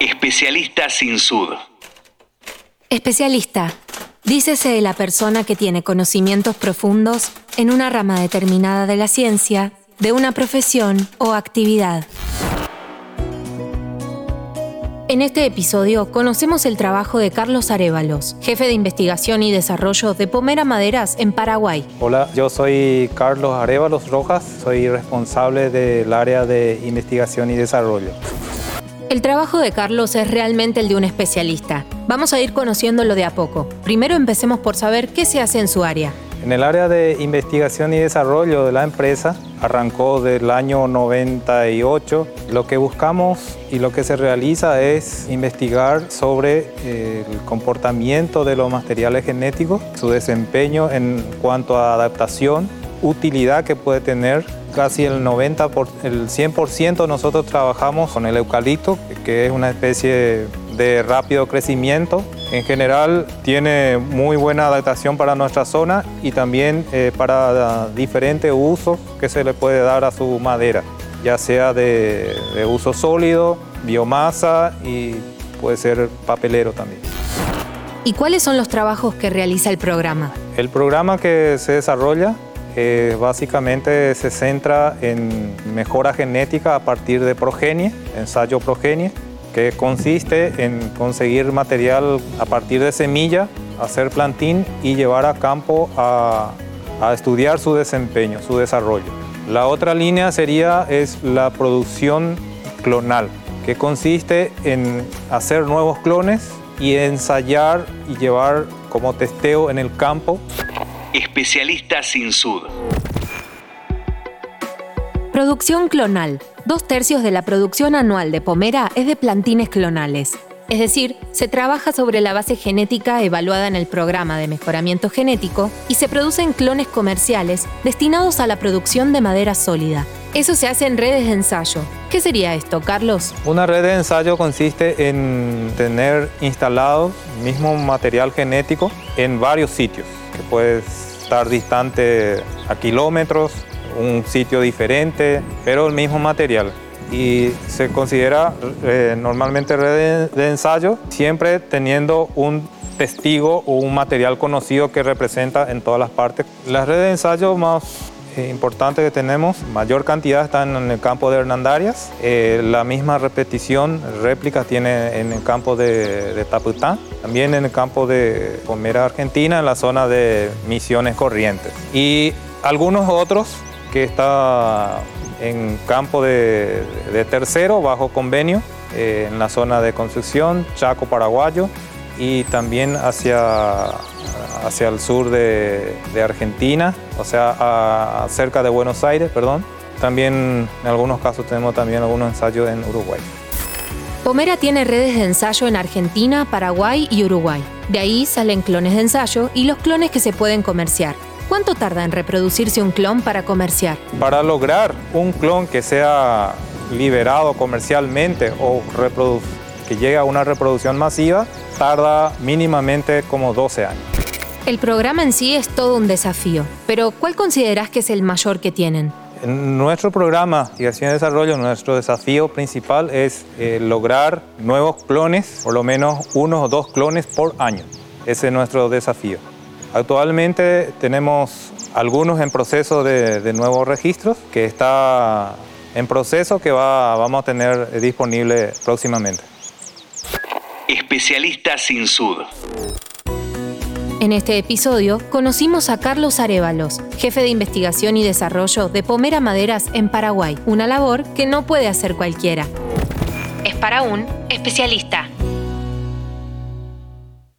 Especialista sin sud. Especialista. Dícese de la persona que tiene conocimientos profundos en una rama determinada de la ciencia, de una profesión o actividad. En este episodio conocemos el trabajo de Carlos Arevalos, jefe de investigación y desarrollo de Pomera Maderas en Paraguay. Hola, yo soy Carlos Arevalos Rojas, soy responsable del área de investigación y desarrollo. El trabajo de Carlos es realmente el de un especialista. Vamos a ir conociéndolo de a poco. Primero empecemos por saber qué se hace en su área. En el área de investigación y desarrollo de la empresa, arrancó del año 98. Lo que buscamos y lo que se realiza es investigar sobre eh, el comportamiento de los materiales genéticos, su desempeño en cuanto a adaptación, utilidad que puede tener casi el 90, por, el 100% nosotros trabajamos con el eucalipto, que es una especie de rápido crecimiento. En general tiene muy buena adaptación para nuestra zona y también eh, para diferentes usos que se le puede dar a su madera, ya sea de, de uso sólido, biomasa y puede ser papelero también. ¿Y cuáles son los trabajos que realiza el programa? El programa que se desarrolla eh, básicamente se centra en mejora genética a partir de progenie, ensayo progenie, que consiste en conseguir material a partir de semilla, hacer plantín y llevar a campo a, a estudiar su desempeño, su desarrollo. La otra línea sería es la producción clonal, que consiste en hacer nuevos clones y ensayar y llevar como testeo en el campo Especialista sin sud. Producción clonal. Dos tercios de la producción anual de Pomera es de plantines clonales. Es decir, se trabaja sobre la base genética evaluada en el programa de mejoramiento genético y se producen clones comerciales destinados a la producción de madera sólida. Eso se hace en redes de ensayo. ¿Qué sería esto, Carlos? Una red de ensayo consiste en tener instalado mismo material genético en varios sitios, que puede estar distante a kilómetros, un sitio diferente, pero el mismo material. Y se considera eh, normalmente red de, ensayo siempre teniendo un testigo o un material conocido que representa en todas las partes. Las redes de ensayo más importante que tenemos, mayor cantidad están en el campo de Hernandarias, eh, la misma repetición, réplicas tiene en el campo de, Tapután, también en el campo de Pomera Argentina, en la zona de Misiones Corrientes. Y algunos otros que está en campo de, de tercero, bajo convenio, eh, en la zona de Concepción, Chaco Paraguayo, y también hacia, hacia el sur de, de Argentina, o sea, a- cerca de Buenos Aires, perdón. También en algunos casos tenemos también algunos ensayos en Uruguay. Pomera tiene redes de ensayo en Argentina, Paraguay y Uruguay. De ahí salen clones de ensayo y los clones que se pueden comerciar. ¿Cuánto tarda en reproducirse un clon para comerciar? Para lograr un clon que sea liberado comercialmente o que llegue a una reproducción masiva, tarda mínimamente como 12 años. El programa en sí es todo un desafío, pero ¿cuál considerás que es el mayor que tienen? En nuestro programa de investigación y desarrollo, nuestro desafío principal es eh, lograr nuevos clones, por lo menos uno o dos clones por año. Ese es nuestro desafío. Actualmente tenemos algunos en proceso de, de nuevos registros, que está en proceso que va, vamos a tener disponible próximamente. Especialista sin sud. En este episodio conocimos a Carlos Arevalos, jefe de investigación y desarrollo de Pomera Maderas en Paraguay, una labor que no puede hacer cualquiera. Es para un especialista.